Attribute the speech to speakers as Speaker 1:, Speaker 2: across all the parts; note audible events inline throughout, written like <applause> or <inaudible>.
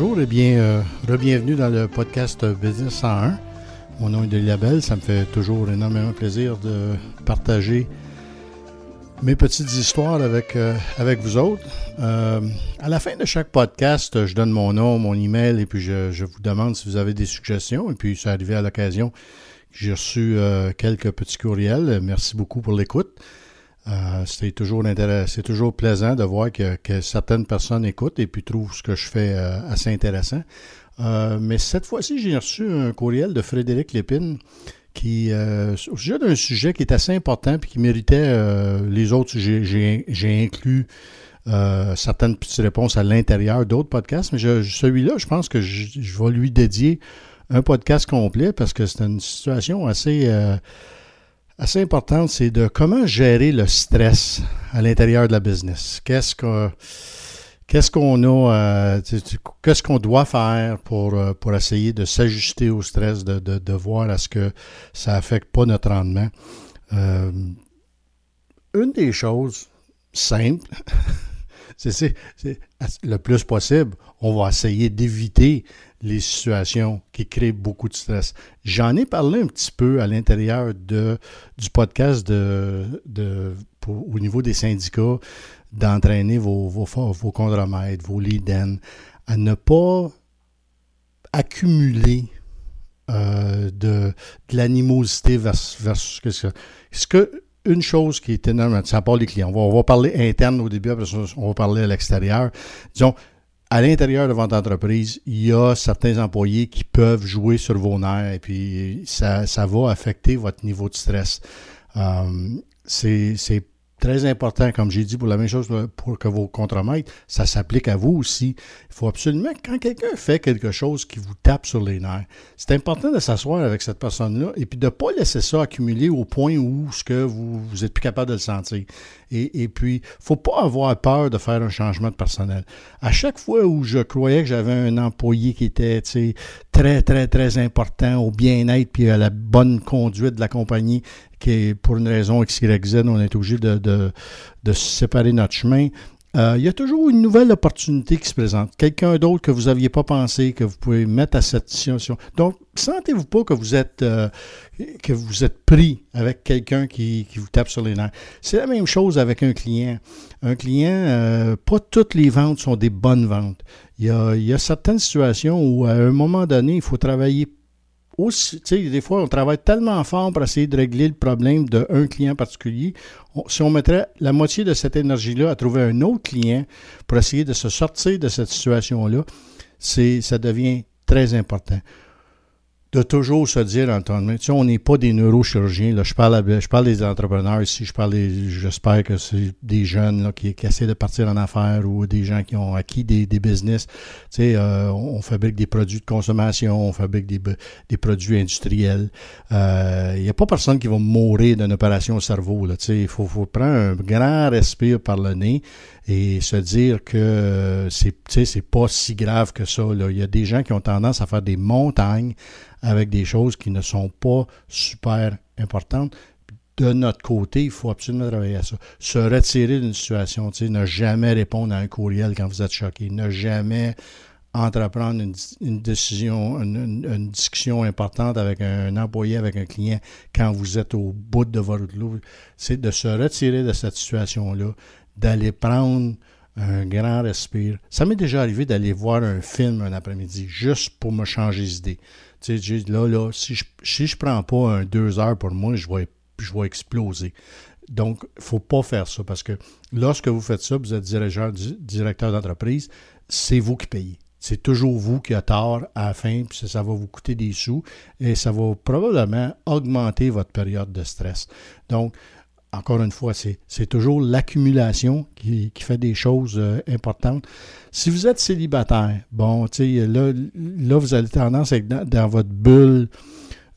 Speaker 1: bonjour et bien, euh, re-bienvenue dans le podcast Business 101. Mon nom est Delia Bell, ça me fait toujours énormément plaisir de partager mes petites histoires avec, euh, avec vous autres. Euh, à la fin de chaque podcast, je donne mon nom, mon email et puis je, je vous demande si vous avez des suggestions. Et puis, c'est arrivé à l'occasion j'ai reçu euh, quelques petits courriels. Merci beaucoup pour l'écoute. Euh, c'est toujours c'est toujours plaisant de voir que, certaines personnes écoutent et puis trouvent ce que je fais euh, assez intéressant. Euh, mais cette fois-ci, j'ai reçu un courriel de Frédéric Lépine qui, au sujet d'un sujet qui est assez important et qui méritait les autres. J'ai inclus certaines petites réponses à l'intérieur d'autres podcasts, mais celui-là, je pense que je, vais lui dédier un podcast complet parce que c'est une situation assez assez importante, c'est de comment gérer le stress à l'intérieur de la business. Qu'est-ce que qu'est-ce qu'on a, euh, qu'est-ce qu'on doit faire pour, euh, pour essayer de s'ajuster au stress, de, de, voir à ce que ça affecte pas notre rendement? Euh, une des choses simples, <laughs> c'est le plus possible, on va essayer d'éviter les situations qui créent beaucoup de stress. J'en ai parlé un petit peu à l'intérieur de, du podcast de, de, au niveau des syndicats, d'entraîner vos, vos, vos vos lead à ne pas accumuler euh, de, l'animosité versus, versus ce que une chose qui est énorme, ça part les clients. On va, on va parler interne au début, après ça, on va parler à l'extérieur. Disons, à l'intérieur de votre entreprise, il y a certains employés qui peuvent jouer sur vos nerfs et puis ça, ça va affecter votre niveau de stress. Euh, très important, comme j'ai dit, pour la même chose pour que vos contremaîtres, ça s'applique à vous aussi. Il faut absolument, quand quelqu'un fait quelque chose qui vous tape sur les nerfs, c'est important de s'asseoir avec cette personne-là et puis de ne pas laisser ça accumuler au point où ce que vous, vous plus capable de le sentir. Et, et puis, faut pas avoir peur de faire un changement de personnel. À chaque fois où je croyais que j'avais un employé qui était très, très, très important au bien-être puis à la bonne conduite de la compagnie, qui est pour une raison X, Y, Z, on est obligé de, de, de séparer notre chemin. Euh, il y a toujours une nouvelle opportunité qui se présente. Quelqu'un d'autre que vous n'aviez pas pensé, que vous pouvez mettre à cette situation. Donc, sentez-vous pas que vous êtes euh, que vous êtes pris avec quelqu'un qui, qui, vous tape sur les nerfs. C'est la même chose avec un client. Un client, euh, pas toutes les ventes sont des bonnes ventes. Il y, a, il y a certaines situations où, à un moment donné, il faut travailler aussi, des fois, on travaille tellement fort pour essayer de régler le problème d'un client particulier. Si on mettrait la moitié de cette énergie-là à trouver un autre client pour essayer de se sortir de cette situation-là, ça devient très important de toujours se dire, Antoine, tu sais, on n'est pas des neurochirurgiens. Là. Je, parle je parle des entrepreneurs ici, je parle j'espère que c'est des jeunes là, qui, essaient de partir en affaires ou des gens qui ont acquis des, des business. Euh, on fabrique des produits de consommation, on fabrique des, des produits industriels. Il euh, n'y a pas personne qui va mourir d'une opération au cerveau. Il faut, faut prendre un grand respire par le nez et se dire que c'est, c'est pas si grave que ça. Là. Il y a des gens qui ont tendance à faire des montagnes avec des choses qui ne sont pas super importantes. De notre côté, il faut absolument travailler à ça. Se retirer d'une situation, ne jamais répondre à un courriel quand vous êtes choqué, ne jamais entreprendre une, une décision, une, une, une, discussion importante avec un employé, avec un client, quand vous êtes au bout de votre loup, c'est de se retirer de cette situation-là, d'aller prendre un grand respire. Ça m'est déjà arrivé d'aller voir un film un après-midi, juste pour me changer d'idée. Tu sais, là, là, si je si je prends pas un deux heures pour moi, je vais, je vais exploser. Donc, il ne faut pas faire ça parce que lorsque vous faites ça, vous êtes directeur, directeur d'entreprise, c'est vous qui payez. C'est toujours vous qui avez tort à la fin, puis ça va vous coûter des sous et ça va probablement augmenter votre période de stress. Donc, encore une fois, c'est toujours l'accumulation qui, fait des choses euh, importantes. Si vous êtes célibataire, bon, tu sais, là, là, vous avez tendance à être dans votre bulle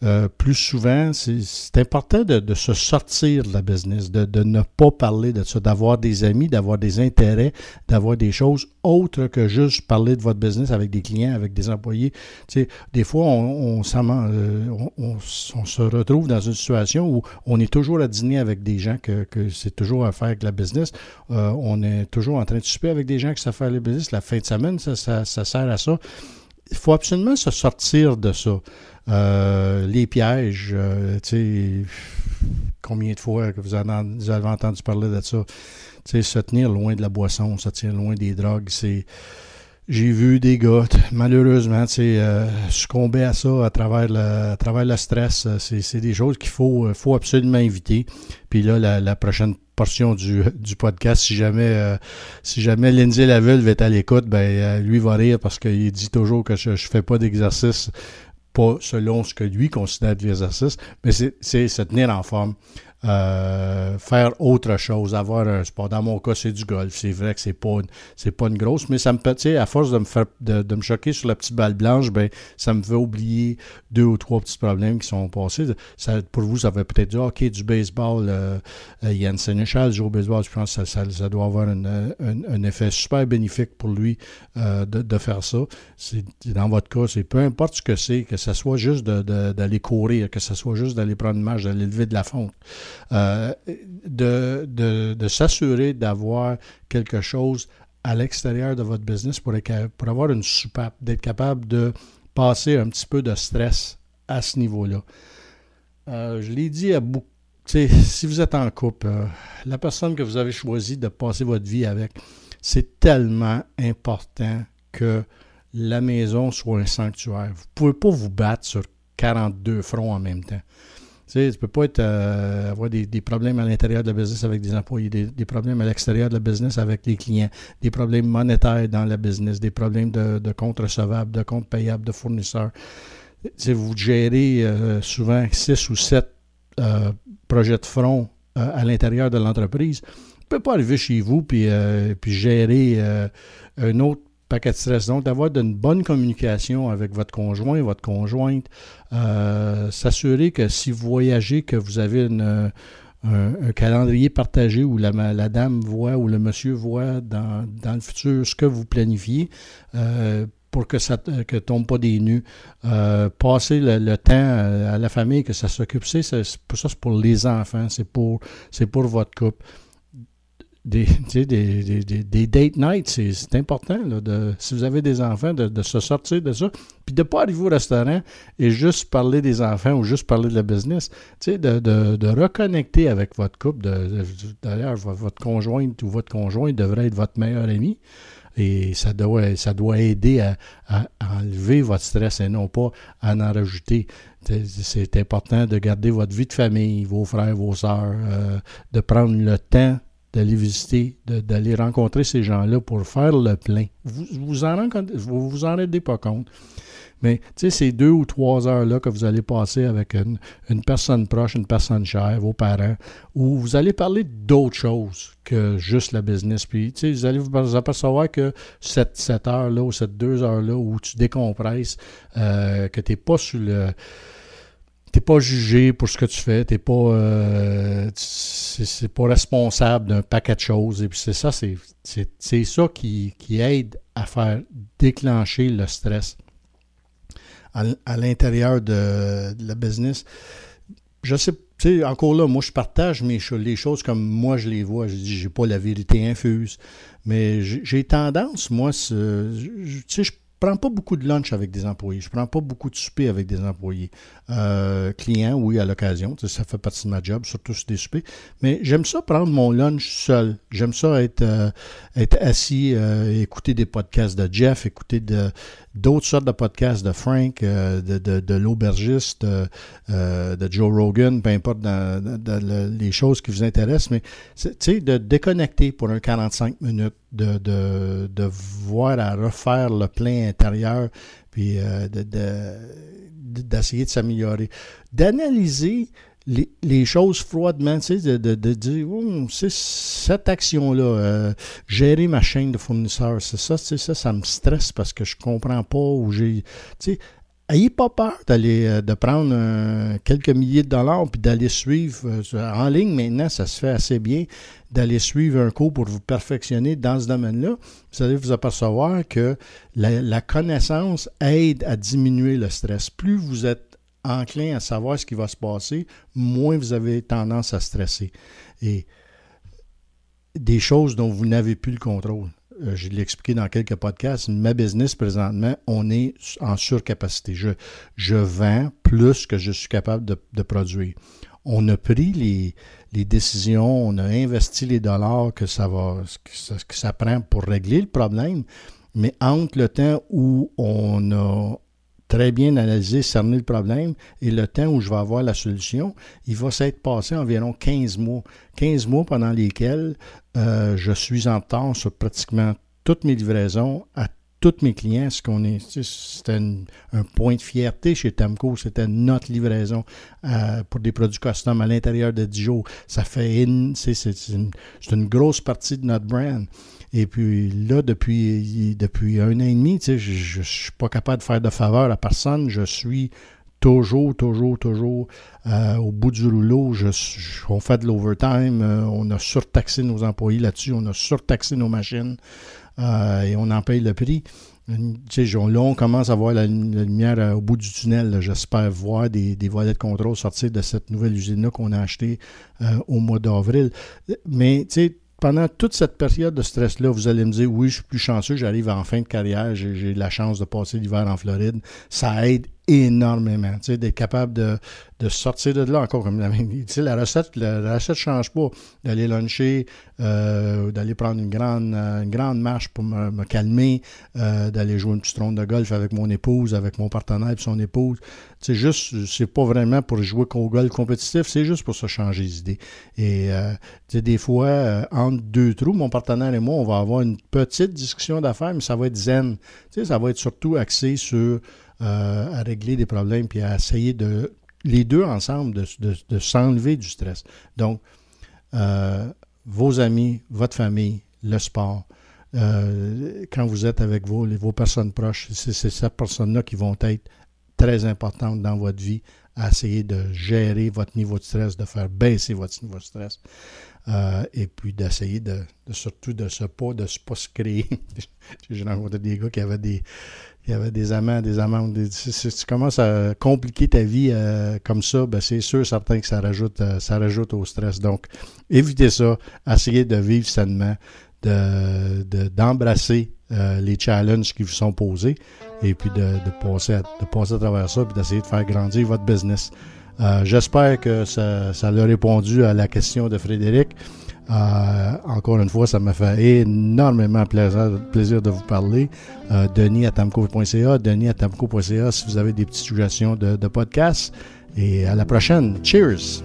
Speaker 1: euh, plus souvent, c'est important de, se sortir de la business, de, ne pas parler de ça, d'avoir des amis, d'avoir des intérêts, d'avoir des choses autres que juste parler de votre business avec des clients, avec des employés. Tu sais, des fois, on, euh, se retrouve dans une situation où on est toujours à dîner avec des gens que, c'est toujours à faire avec la business. Euh, on est toujours en train de souper avec des gens qui savent faire le business. La fin de semaine, ça sert à ça. Il faut absolument se sortir de ça. Euh, les pièges, euh, tu sais, combien de fois que vous avez, entendu parler de ça? Tu sais, se tenir loin de la boisson, se tenir loin des drogues, c'est... J'ai vu des gars, malheureusement, euh, succomber à ça à travers le, à travers le stress. C'est des choses qu'il faut, faut absolument éviter. Puis là, la, prochaine portion du, <laughs> du, podcast, si jamais, si jamais Lindsay Lavulve est à l'écoute, ben, lui va rire parce qu'il dit toujours que je ne fais pas d'exercice pas selon ce que lui considère de l'exercice, mais c'est se tenir en forme. Euh, faire autre chose, avoir un sport. Dans mon cas, c'est du golf. C'est vrai que c'est pas c'est pas une grosse, mais ça me peut, à force de me faire de, me choquer sur la petite balle blanche, ben ça me fait oublier deux ou trois petits problèmes qui sont passés. Ça, pour vous, ça fait peut-être dire OK, du baseball, euh, euh Yann Sénéchal joue au baseball, je pense que ça, ça, doit avoir un, effet super bénéfique pour lui euh, de, faire ça. C'est, dans votre cas, c'est peu importe ce que c'est, que ce soit juste d'aller courir, que ce soit juste d'aller prendre une marche, d'aller lever de la fonte. Euh, de, de, s'assurer d'avoir quelque chose à l'extérieur de votre business pour, pour avoir une soupape, d'être capable de passer un petit peu de stress à ce niveau-là. Euh, je l'ai dit à beaucoup. Si vous êtes en couple, euh, la personne que vous avez choisi de passer votre vie avec, c'est tellement important que la maison soit un sanctuaire. Vous ne pouvez pas vous battre sur 42 fronts en même temps. Tu ne peux pas euh, avoir des, problèmes à l'intérieur de la business avec des employés, des, problèmes à l'extérieur de la business avec les clients, des problèmes monétaires dans la business, des problèmes de, comptes recevables, de comptes payables, de fournisseurs. vous gérez euh, souvent six ou sept euh, projets de front à l'intérieur de l'entreprise. Vous ne pouvez pas arriver chez vous puis, puis gérer un autre paquet de stress. Donc, d'avoir une bonne communication avec votre conjoint, votre conjointe, euh, s'assurer que si vous voyagez, que vous avez un, calendrier partagé où la, dame voit ou le monsieur voit dans, le futur ce que vous planifiez. Euh, pour que ça que tombe pas des nus. Euh, passer le, temps à, la famille, que ça s'occupe, c'est, ça, c'est pour les enfants, c'est pour, c'est pour votre couple <laughs> des, des, des, des, date nights, c'est important. Là, de, si vous avez des enfants, de, se sortir de ça. Puis de ne pas arriver au restaurant et juste parler des enfants ou juste parler de la business. De, de, de, reconnecter avec votre couple. D'ailleurs, votre conjointe ou votre conjoint devrait être votre meilleur ami. Et ça doit, ça doit aider à, à, enlever votre stress et non pas à en rajouter. C'est important de garder votre vie de famille, vos frères, vos sœurs, euh, de prendre le temps d'aller visiter, d'aller rencontrer ces gens-là pour faire le plein. Vous vous en, vous, vous en rendez pas compte. Mais tu sais, ces deux ou trois heures-là que vous allez passer avec une, personne proche, une personne chère, vos parents, où vous allez parler d'autres choses que juste la business. Puis, tu sais, vous allez vous apercevoir que cette, cette heure-là ou cette deux heures-là où tu décompresses, euh, que tu n'es pas sur le t'es pas jugé pour ce que tu fais, t'es pas, euh, c'est pas responsable d'un paquet de choses. Et puis c'est ça, c'est, ça qui, qui, aide à faire déclencher le stress à, l'intérieur de, la business. Je sais, tu sais, encore là, moi je partage mes, les choses comme moi je les vois. Je dis, j'ai pas la vérité infuse, mais j'ai tendance, moi, tu sais, je prends pas beaucoup de lunch avec des employés. Je prends pas beaucoup de souper avec des employés. Euh, clients, oui, à l'occasion. Ça fait partie de ma job, surtout sur des soupers. Mais j'aime ça prendre mon lunch seul. J'aime ça être, euh, assis, euh, écouter des podcasts de Jeff, écouter d'autres sortes de podcasts de Frank, de l'aubergiste, de Joe Rogan, peu importe les choses qui vous intéressent. Mais, tu sais, de déconnecter pour un 45 minutes de, de, voir à refaire le plein intérieur, puis euh, d'essayer de, s'améliorer. D'analyser les, choses froidement, tu sais, de, dire, oh, c'est cette action-là, euh, gérer ma chaîne de fournisseurs, c'est ça, sais, ça, ça me stresse parce que je comprends pas ou j'ai, ayez pas peur d'aller de prendre quelques milliers de dollars puis d'aller suivre en ligne maintenant, ça se fait assez bien d'aller suivre un cours pour vous perfectionner dans ce domaine-là. Vous allez vous apercevoir que la, connaissance aide à diminuer le stress. Plus vous êtes enclin à savoir ce qui va se passer, moins vous avez tendance à stresser. Et des choses dont vous n'avez plus le contrôle. Euh, je l'ai expliqué dans quelques podcasts, ma business présentement, on est en surcapacité. Je, je vends plus que je suis capable de, produire. On a pris les, décisions, on a investi les dollars que ça, va, que que ça prend pour régler le problème, mais entre le temps où on a très bien analysé, cerner le problème et le temps où je vais avoir la solution, il va s'être passé environ 15 mois. 15 mois pendant lesquels euh, je suis en temps sur pratiquement toutes mes livraisons à tous mes clients, ce qu'on est, c'était un point de fierté chez Tamco, c'était notre livraison euh, pour des produits custom à l'intérieur de 10 jours. Ça fait, c'est une, grosse partie de notre brand. Et puis là, depuis, depuis un an et demi, je ne suis pas capable de faire de faveur à personne. Je suis toujours, toujours, toujours euh, au bout du rouleau. On fait de l'overtime. Euh, on a surtaxé nos employés là-dessus. On a surtaxé nos machines. Euh, et on en paye le prix. là, on commence à voir la, lumière au bout du tunnel. J'espère voir des, des, volets de contrôle sortir de cette nouvelle usine-là qu'on a achetée au mois d'avril. Mais, tu sais, pendant toute cette période de stress-là, vous allez me dire, oui, je suis plus chanceux, j'arrive en fin de carrière, j'ai la chance de passer l'hiver en Floride. Ça aide énormément, tu sais, d'être capable de, de sortir de là encore <laughs> Tu sais, la recette, la, recette ne change pas. D'aller luncher, euh, d'aller prendre une grande, une grande marche pour me, calmer, euh, d'aller jouer une petite ronde de golf avec mon épouse, avec mon partenaire et son épouse. C'est juste, c'est pas vraiment pour jouer au golf compétitif, c'est juste pour se changer d'idée. Et euh, tu sais, des fois, euh, entre deux trous, mon partenaire et moi, on va avoir une petite discussion d'affaires, mais ça va être zen. Tu sais, ça va être surtout axé sur euh, à régler des problèmes puis à essayer de, les deux ensemble, de, s'enlever du stress. Donc, euh, vos amis, votre famille, le sport, euh, quand vous êtes avec vos, vos personnes proches, c'est ces personnes-là qui vont être très importantes dans votre vie à essayer de gérer votre niveau de stress, de faire baisser votre niveau de stress. et puis d'essayer de, surtout de se pas, de pas se créer. <laughs> J'ai rencontré des gars qui avaient des, il y avait des amants, des amendes. si, tu commences à compliquer ta vie euh, comme ça, ben c'est sûr, certain que ça rajoute, euh, ça rajoute au stress. Donc, évitez ça. Essayez de vivre sainement, de, d'embrasser euh, les challenges qui vous sont posés et puis de, de, passer, à, de à travers ça puis d'essayer de faire grandir votre business. j'espère que ça, ça a répondu à la question de Frédéric. Euh, encore une fois, ça m'a fait énormément plaisir, plaisir de vous parler. Euh, Denis à tamco.ca, Denis à tamco.ca si vous avez des petites suggestions de, de podcasts. Et à la prochaine. Cheers!